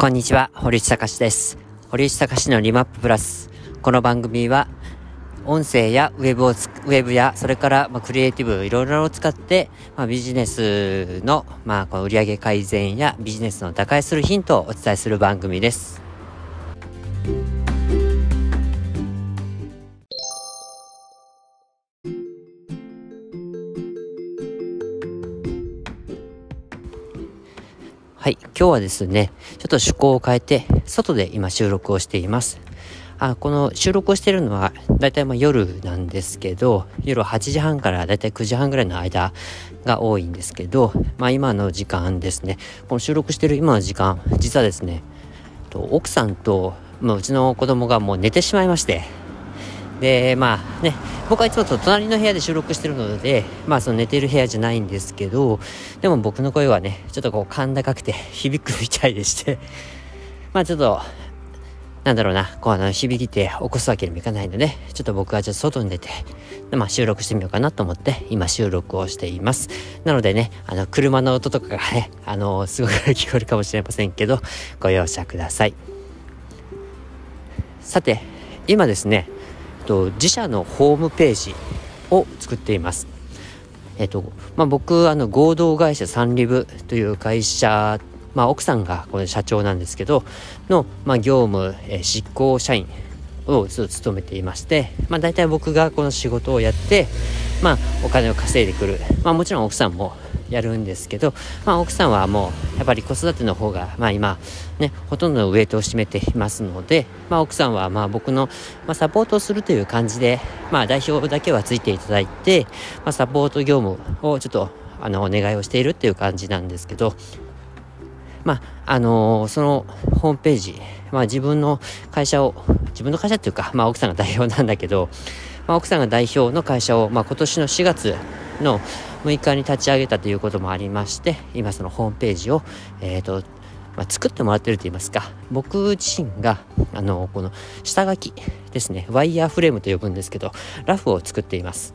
こんにちは、堀内隆です。堀内隆のリマッププラス。この番組は、音声やウェブをウェブや、それから、ま、クリエイティブ、いろいろを使って、ま、ビジネスの、まあ、この売上改善やビジネスの打開するヒントをお伝えする番組です。はい、今日はですね、ちょっと趣向を変えて、外で今収録をしています。あこの収録をしてるのは、だいたいま夜なんですけど、夜8時半からだいたい9時半ぐらいの間が多いんですけど、まあ今の時間ですね、この収録してる今の時間、実はですね、奥さんと、まあ、うちの子供がもう寝てしまいまして、で、まあね、僕はいつもと隣の部屋で収録してるので、まあその寝てる部屋じゃないんですけど、でも僕の声はね、ちょっとこう甲高くて響くみたいでしてまあちょっと、なんだろうな、こうあの響いて起こすわけにもいかないので、ちょっと僕はちょっと外に出て、まあ収録してみようかなと思って今収録をしています。なのでね、あの車の音とかがね、あのすごく聞こえるかもしれませんけど、ご容赦ください。さて、今ですね、と、自社のホームページを作っています。えっと、まあ、僕、あの、合同会社サンリブという会社、まあ、奥さんがこの社長なんですけど、の、まあ、業務、え、執行社員を務めていまして、まあ、大体僕がこの仕事をやって、まあ、お金を稼いでくる。まあ、もちろん奥さんもやるんですけど、まあ、奥さんはもうやっぱり子育ての方が、まあ、今、ね、ほとんどのウェイトを占めていますので、まあ、奥さんはまあ僕の、まあ、サポートをするという感じで、まあ、代表だけはついていただいて、まあ、サポート業務をちょっとあのお願いをしているっていう感じなんですけど、まあ、あのー、そのホームページ、まあ自分の会社を、自分の会社っていうか、まあ奥さんが代表なんだけど、まあ奥さんが代表の会社を、まあ今年の4月の6日に立ち上げたということもありまして、今そのホームページを、え、ー、と、まあ、作ってもらってると言いますか、僕自身が、あの、この下書きですね、ワイヤーフレームと呼ぶんですけど、ラフを作っています。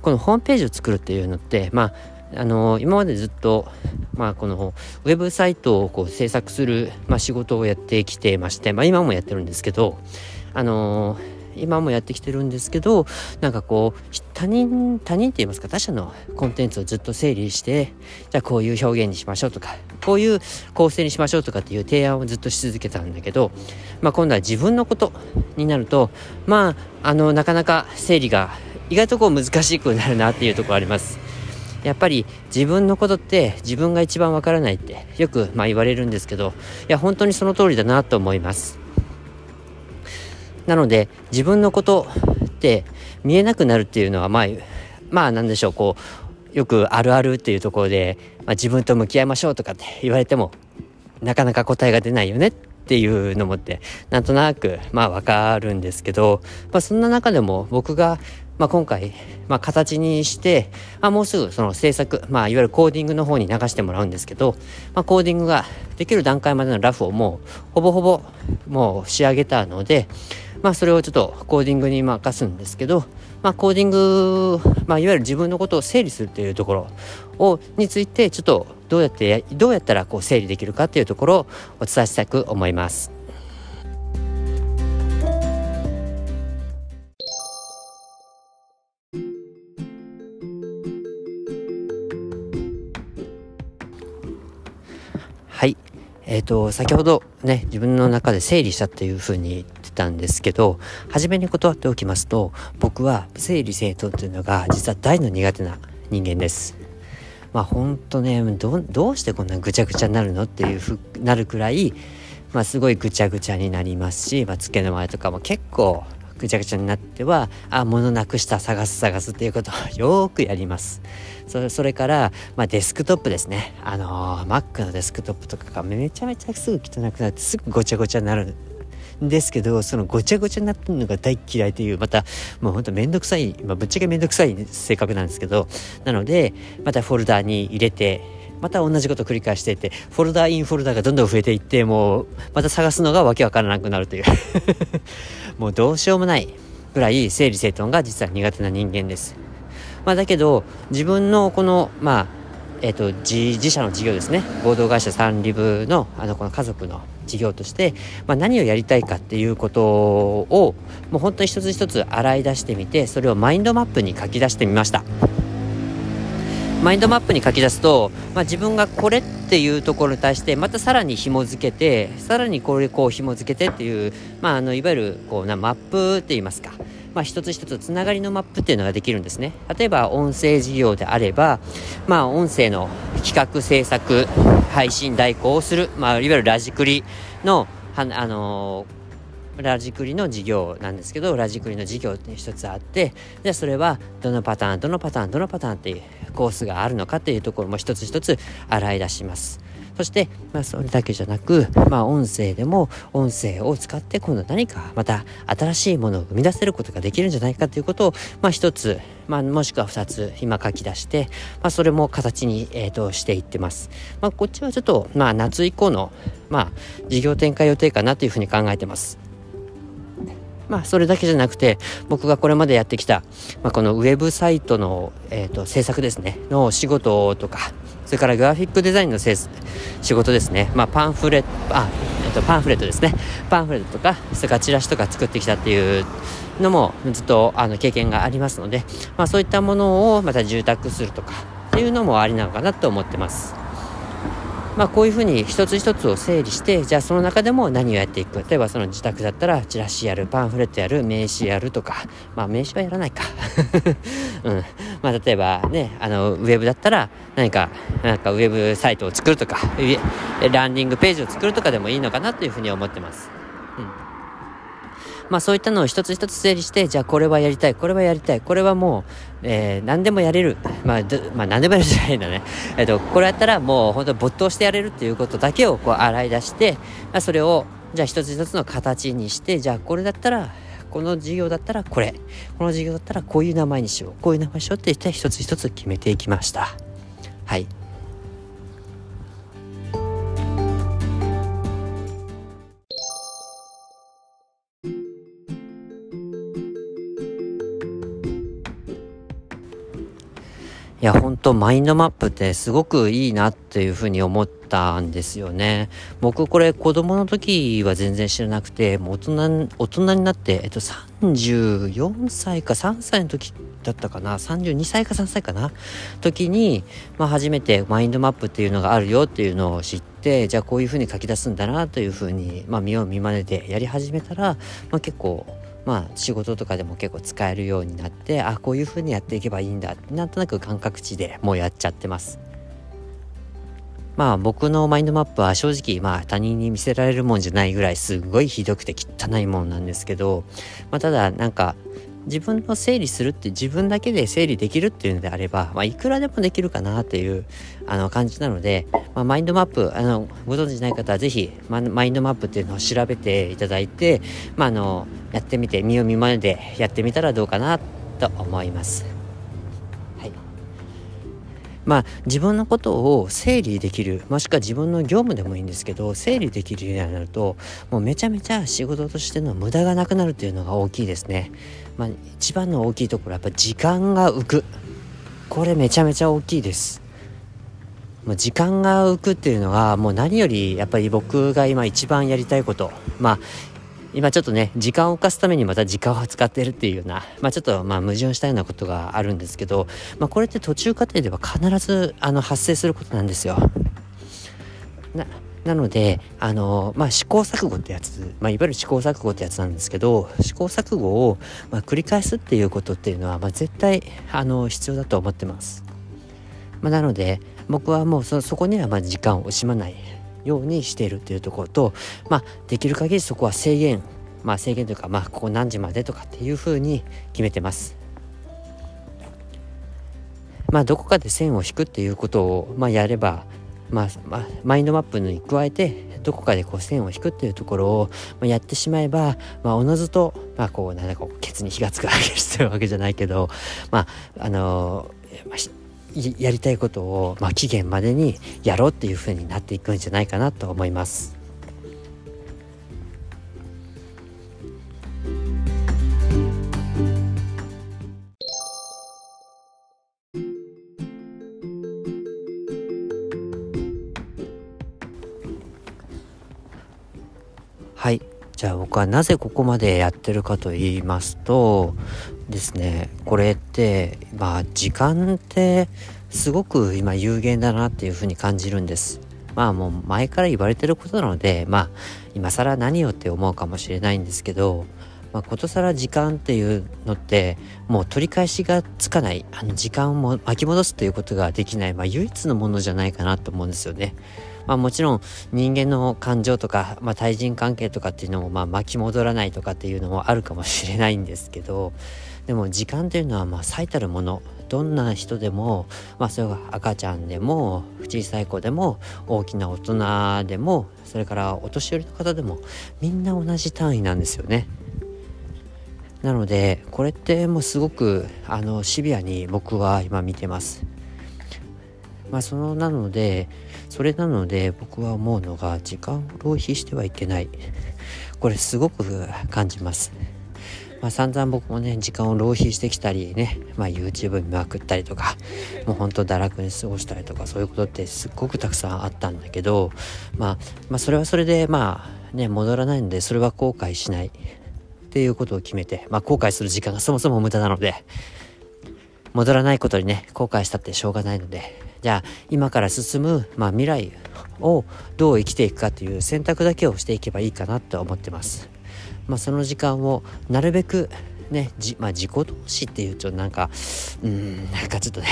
このホームページを作るっていうのって、まあ、あの今までずっと、まあ、このウェブサイトをこう制作する、まあ、仕事をやってきてまして、まあ、今もやってるんですけど、あの今もやってきてるんですけどなんかこう他人他人って言いますか他者のコンテンツをずっと整理してじゃあこういう表現にしましょうとかこういう構成にしましょうとかっていう提案をずっとし続けたんだけど、まあ、今度は自分のことになるとまああのなかなか整理が意外とこう難しくなるなっていうところあります。やっぱり自分のことって自分が一番わからないってよくまあ言われるんですけどいや本当にその通りだなと思いますなので自分のことって見えなくなるっていうのはまあまあなんでしょうこうよくあるあるっていうところで、まあ、自分と向き合いましょうとかって言われてもなかなか答えが出ないよねっていうのもってなんとなくまあわかるんですけど、まあ、そんな中でも僕がまあ、今回、まあ、形にして、まあ、もうすぐその制作、まあ、いわゆるコーディングの方に流してもらうんですけど、まあ、コーディングができる段階までのラフをもうほぼほぼもう仕上げたので、まあ、それをちょっとコーディングに任すんですけど、まあ、コーディング、まあ、いわゆる自分のことを整理するっていうところをについてちょっとどうやってどうやったらこう整理できるかっていうところをお伝えしたく思います。はい。えっ、ー、と、先ほどね、自分の中で整理したっていうふうに言ったんですけど、初めに断っておきますと、僕は整理整頓というのが実は大の苦手な人間です。まあほんとねど、どうしてこんなぐちゃぐちゃになるのっていうふなるくらい、まあすごいぐちゃぐちゃになりますし、まあ、付けの前とかも結構ぐちゃぐちゃになってはあ物なくした探す探すっていうことを よくやりますそそれから、まあ、デスクトップですねあのー、Mac のデスクトップとかがめちゃめちゃすぐ汚くなってすぐごちゃごちゃになるですけどそのごちゃごちゃになってるのが大嫌いというまたもうほんとめんどくさい、まあ、ぶっちゃけめんどくさい性格なんですけどなのでまたフォルダーに入れてまた同じこと繰り返していてフォルダーインフォルダーがどんどん増えていってもうまた探すのがわけわからなくなるという もうどうしようもないぐらい整理整頓が実は苦手な人間です。まあ、だけど自分のこのまあえーと、自自社の事業ですね。合同会社サンリブのあのこの家族の事業として、まあ、何をやりたいかっていうことをもう本当に一つ一つ洗い出してみてそれをマインドマップに書き出してみました。マインドマップに書き出すと、まあ、自分がこれっていうところに対してまたさらに紐付けてさらにこれこう紐付けてっていう、まあ、あのいわゆるこうなマップって言いますか。まあ、一つ一つつながりのマップっていうのができるんですね。例えば音声事業であれば、まあ、音声の企画制作配信代行をする、まあ、いわゆるラジクリのはあのー、ラジクリの事業なんですけどラジクリの事業って一つあってじゃあそれはどのパターンどのパターンどのパターンっていうコースがあるのかっていうところも一つ一つ洗い出します。そして、まあ、それだけじゃなく、まあ、音声でも音声を使って今度何かまた新しいものを生み出せることができるんじゃないかということを、まあ、一つ、まあ、もしくは二つ今書き出して、まあ、それも形に、えーと、していってます。まあ、こっちはちょっと、まあ、夏以降の、まあ、事業展開予定かなというふうに考えてます。まあ、それだけじゃなくて、僕がこれまでやってきた、まあ、このウェブサイトの、えーと、制作ですね、の仕事とか、それからグラフィックデザインの仕事ですね、まあ、パンフレット、あ、えっ、と、パンフレットですね、パンフレットとか、それからチラシとか作ってきたっていうのもずっとあの経験がありますので、まあ、そういったものをまた住宅するとかっていうのもありなのかなと思ってます。まあ、こういうふうに一つ一つを整理してじゃあその中でも何をやっていく例えばその自宅だったらチラシやるパンフレットやる名刺やるとか。まあ名刺はやらないか。うん。まあ例えばねあのウェブだったら何かなんかウェブサイトを作るとかランディングページを作るとかでもいいのかなというふうに思ってます。うん。まあそういったのを一つ一つ整理して、じゃあこれはやりたい、これはやりたい、これはもう、えー、何でもやれる。まあ、まあ何でもやるじゃないんだね。えっ、と、これやったらもう本当没頭してやれるっていうことだけをこう洗い出して、まあ、それを、じゃあ一つ一つの形にして、じゃあこれだったら、この事業だったらこれ、この事業だったらこういう名前にしよう、こういう名前にしようって言って一つ一つ決めていきました。はい。いや、本当マインドマップってすごくいいなっていうふうに思ったんですよね。僕これ子供の時は全然知らなくて、もう大人、大人になって、えっと34歳か3歳の時だったかな、32歳か3歳かな、時に、まあ初めてマインドマップっていうのがあるよっていうのを知って、じゃあこういうふうに書き出すんだなというふうに、まあ見よう見まねでやり始めたら、まあ結構、まあ仕事とかでも結構使えるようになってあこういう風にやっていけばいいんだなんとなく感覚値でもうやっちゃってます。まあ僕のマインドマップは正直まあ他人に見せられるもんじゃないぐらいすごいひどくて汚いもんなんですけど、まあ、ただなんか自分の整理するって自分だけで整理できるっていうのであれば、まあ、いくらでもできるかなっていうあの感じなので、まあ、マインドマップあのご存知ない方はぜひマインドマップっていうのを調べていただいて、まあ、あのやってみて見よう見まねでやってみたらどうかなと思います。まあ自分のことを整理できるもしくは自分の業務でもいいんですけど整理できるようになるともうめちゃめちゃ仕事としての無駄がなくなるというのが大きいですね。まあ、一番の大きいところはやっぱ時間が浮くこれめちゃめちゃ大きいです。もう時間が浮くっていうのがもう何よりやっぱり僕が今一番やりたいことまあ今ちょっとね、時間を浮かすためにまた時間を使ってるっていうような、まあちょっとまあ矛盾したようなことがあるんですけど、まあこれって途中過程では必ずあの発生することなんですよ。な、なので、あの、まあ試行錯誤ってやつ、まあいわゆる試行錯誤ってやつなんですけど、試行錯誤を、まあ、繰り返すっていうことっていうのは、まあ絶対、あの、必要だと思ってます。まあなので、僕はもうそそこにはまあ時間を惜しまないようにしているっていうところと、まあ、できる限りそこは制限、まあ、制限というか、まあ、ここ何時までとかっていうふうに決めてます。まあ、どこかで線を引くっていうことを、まあ、やれば、まあ、まあ、マインドマップに加えて、どこかでこう線を引くっていうところを、まあ、やってしまえば、まあ、おのずと、まあ、こう、なんだか、ケツに火がつくわけしてるわけじゃないけど、まあ、あのー、まあやりたいことを、まあ、期限までにやろうっていうふうになっていくんじゃないかなと思います。じゃあ僕はなぜここまでやってるかと言いますとですねこれってまあ時間ってすごく今有限だなっていうふうに感じるんですまあもう前から言われてることなのでまあ今更何よって思うかもしれないんですけどまあ、ことさら時間っていうのってもう取り返しがつかないあの時間を巻き戻すということができない、まあ、唯一のものじゃないかなと思うんですよね。まあ、もちろん人間の感情とか、まあ、対人関係とかっていうのもまあ巻き戻らないとかっていうのもあるかもしれないんですけどでも時間っていうのはまあ最たるものどんな人でも、まあ、それが赤ちゃんでも小さい子でも大きな大人でもそれからお年寄りの方でもみんな同じ単位なんですよね。なのでこれってもうすごくあのシビアに僕は今見てます。まあそのなのでそれなので僕は思うのが時間を浪費してはいけない これすごく感じます。まあ、散々僕もね時間を浪費してきたりね、まあ、YouTube 見まくったりとかもうほんと堕落に過ごしたりとかそういうことってすっごくたくさんあったんだけど、まあ、まあそれはそれでまあね戻らないのでそれは後悔しないっていうことを決めて、まあ、後悔する時間がそもそも無駄なので戻らないことにね後悔したってしょうがないのでじゃあ今から進む、まあ、未来をどう生きていくかという選択だけをしていけばいいかなと思ってます。まあ、その時間をなるべくね、じ、まあ、自己投資っていうとなんか、うん、なんかちょっとね、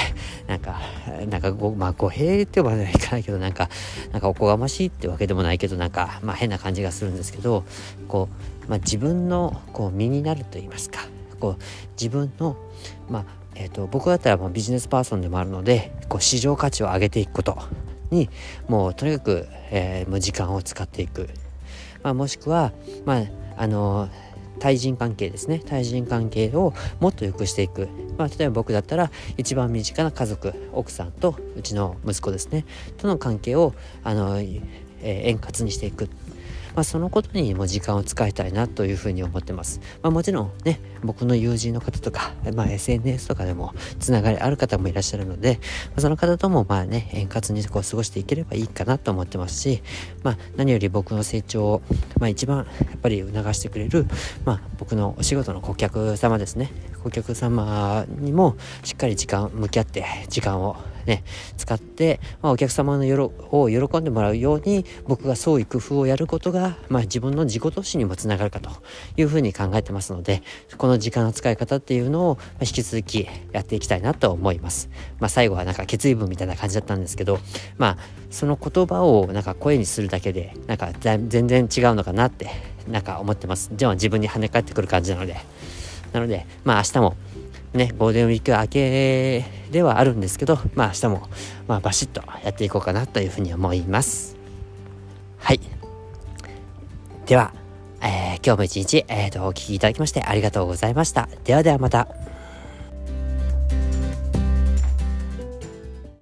なんか、なんかご、まあ、語弊って呼ばないかないけど、なんか、なんかおこがましいってわけでもないけど、なんか、まあ変な感じがするんですけど、こう、まあ自分の、こう、身になると言いますか、こう、自分の、まあ、え、ー、と、僕だったらもうビジネスパーソンでもあるので、こう、市場価値を上げていくことに、もうとにかく、えー、もう時間を使っていく。まあ、もしくは、まあ、あの対人関係ですね。対人関係をもっと良くしていく、まあ、例えば僕だったら一番身近な家族奥さんとうちの息子ですね。との関係をあの、えー、円滑にしていく。まあ、そのことにも時間を使いたいなというふうに思ってます。まあ、もちろんね、僕の友人の方とか、まあ、SNS とかでもつながりある方もいらっしゃるので、まあ、その方ともまあね、円滑にこう過ごしていければいいかなと思ってますし、まあ、何より僕の成長を、まあ、一番やっぱり促してくれる、まあ、僕のお仕事の顧客様ですね。顧客様にもしっかり時間向き合って時間をね、使って、まあ、お客様のよろを喜んでもらうように僕が創意工夫をやることが、まあ、自分の自己投資にもつながるかというふうに考えてますのでこの時間の使い方っていうのを、引き続きやっていきたいなと思います。まあ、最後はなんか決意文みたいな感じだったんですけど、まあ、その言葉をなんか声にするだけでなんか全然違うのかなってなんか思ってます。じゃあ自分に跳ね返ってくる感じなので。なので、まあ明日もね、ゴールデンウィーク明けではあるんですけど、まあ明日も、まあバシッとやっていこうかなというふうに思います。はい。では、えー、今日も一日、えーと、お聴きいただきましてありがとうございました。ではではまた。